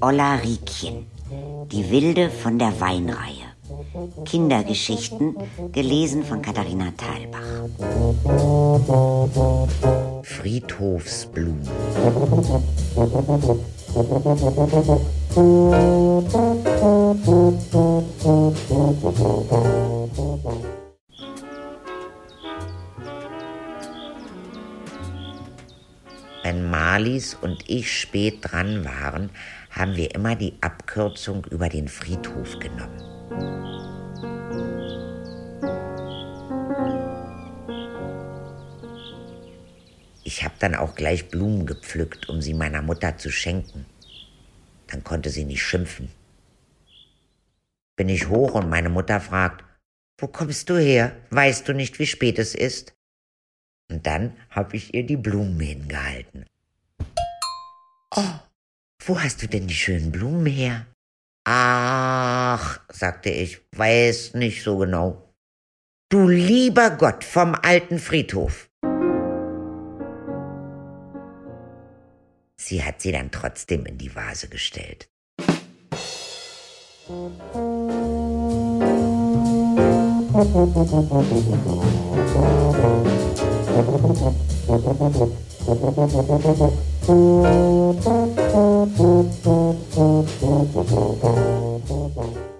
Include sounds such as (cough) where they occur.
Olla Riekchen, die Wilde von der Weinreihe. Kindergeschichten, gelesen von Katharina Thalbach. Friedhofsblumen. Wenn Marlies und ich spät dran waren, haben wir immer die Abkürzung über den Friedhof genommen. Ich habe dann auch gleich Blumen gepflückt, um sie meiner Mutter zu schenken. Dann konnte sie nicht schimpfen. Bin ich hoch und meine Mutter fragt, wo kommst du her? Weißt du nicht, wie spät es ist? Und dann habe ich ihr die Blumen hingehalten. Oh, wo hast du denn die schönen Blumen her? Ach, sagte ich, weiß nicht so genau. Du lieber Gott vom alten Friedhof. Sie hat sie dann trotzdem in die Vase gestellt. Musik (laughs) Thank you.